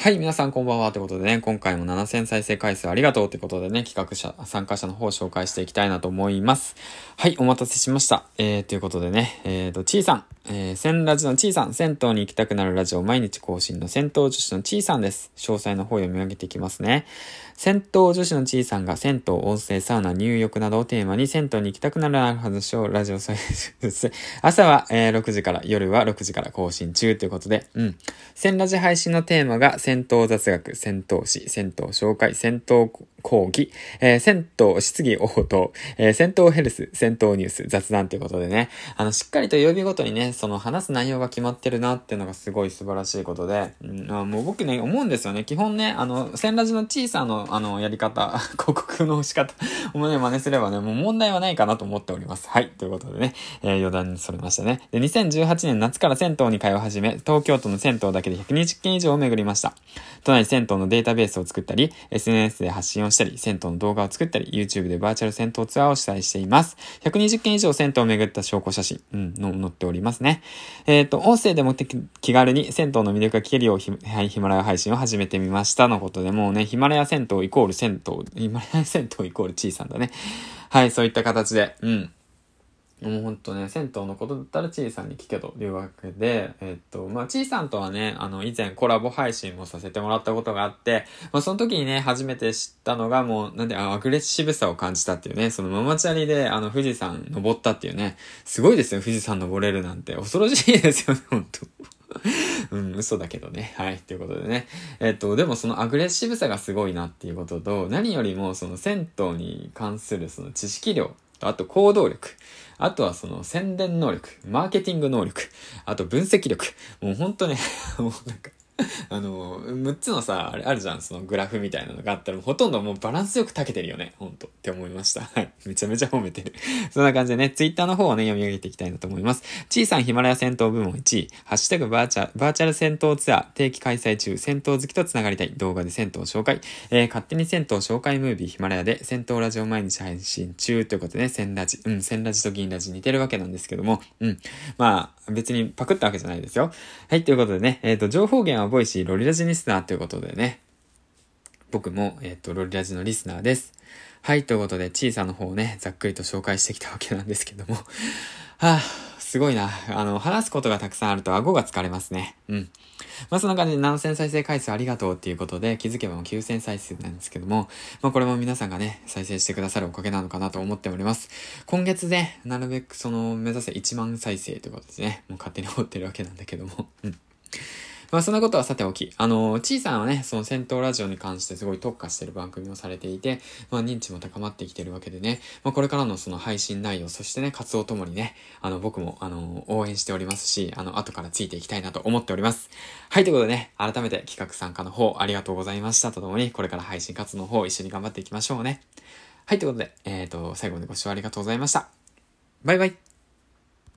はい、皆さんこんばんは。ということでね、今回も7000再生回数ありがとうということでね、企画者、参加者の方を紹介していきたいなと思います。はい、お待たせしました。えー、ということでね、えーと、ちーさん、えー、千ラジのちーさん、銭湯に行きたくなるラジオ毎日更新の銭湯女子のちーさんです。詳細の方読み上げていきますね。銭湯女子のちーさんが銭湯、温泉、サウナ、入浴などをテーマに銭湯に行きたくなる話をラジオ再生朝は、えー、6時から、夜は6時から更新中ということで、うん。千ラジ配信のテーマが銭湯雑学、銭湯史、銭湯紹介、銭湯講義、えー、銭湯質疑応答、えー、銭湯ヘルス、銭湯ニュース、雑談ということでね、あの、しっかりと曜日ごとにね、その話す内容が決まってるなっていうのがすごい素晴らしいことで、うん、あもう僕ね、思うんですよね。基本ね、あの、千ラジの小さな、あの、やり方、広告の仕方をね、真似すればね、もう問題はないかなと思っております。はい。ということでね、えー、余談にそれましたね。で、2018年夏から銭湯に通い始め、東京都の銭湯だけで120件以上を巡りました。都内銭湯のデータベースを作ったり、SNS で発信をしたり、銭湯の動画を作ったり、YouTube でバーチャル銭湯ツアーを主催しています。120件以上銭湯を巡った証拠写真、うん、の載っておりますね。えっ、ー、と、音声でも気軽に銭湯の魅力が聞けるようヒ、はい、ヒマラヤ配信を始めてみましたのことで、もうね、ヒマラヤ銭湯イコール銭湯、ヒマラヤ銭湯イコール小さんだね。はい、そういった形で、うん。もうほんとね、銭湯のことだったらちいさんに聞けというわけで、えっと、まあ、ちいさんとはね、あの、以前コラボ配信もさせてもらったことがあって、まあ、その時にね、初めて知ったのがもう、なんで、アグレッシブさを感じたっていうね、そのママチャリで、あの、富士山登ったっていうね、すごいですよ、富士山登れるなんて。恐ろしいですよね、ほんと。うん、嘘だけどね。はい。ということでね。えっと、でもそのアグレッシブさがすごいなっていうことと、何よりもその銭湯に関するその知識量あと行動力。あとはその宣伝能力、マーケティング能力、あと分析力。もうほんとね、もうなんか、あの、6つのさ、あれあるじゃん、そのグラフみたいなのがあったら、ほとんどもうバランスよく炊けてるよね、ほんと、って思いました。はい。めちゃめちゃ褒めてる。そんな感じでね、ツイッターの方をね、読み上げていきたいなと思います。小さんヒマラヤ戦闘部門1位、ハッシュタグバーチャバーチャル戦闘ツアー、定期開催中、戦闘好きと繋がりたい、動画で戦闘紹介、えー、勝手に銭湯紹介ムービーヒマラヤで、銭湯ラジオ毎日配信中ということでね、銭ラジ、うん、銭ラジと銀ラジ似てるわけなんですけども、うん。まあ、別にパクったわけじゃないですよ。はい、ということでね、えっ、ー、と、情報源は Voicy、ロリラジリスナーということでね、僕も、えっ、ー、と、ロリラジのリスナーです。はい、ということで、小さな方をね、ざっくりと紹介してきたわけなんですけども、はあ、すごいな。あの、話すことがたくさんあると顎が疲れますね。うん。まあ、そんな感じで7000再生回数ありがとうっていうことで、気づけばもう9000再生なんですけども、まあ、これも皆さんがね、再生してくださるおかげなのかなと思っております。今月で、なるべくその、目指せ1万再生ということですね。もう勝手に思ってるわけなんだけども。うん。まあそんなことはさておき、あの、ちいさんはね、その戦闘ラジオに関してすごい特化してる番組をされていて、まあ認知も高まってきてるわけでね、まあこれからのその配信内容、そしてね、活動ともにね、あの僕もあの、応援しておりますし、あの、後からついていきたいなと思っております。はい、ということでね、改めて企画参加の方ありがとうございましたとともに、これから配信活動の方一緒に頑張っていきましょうね。はい、ということで、えっ、ー、と、最後までご視聴ありがとうございました。バイバイ。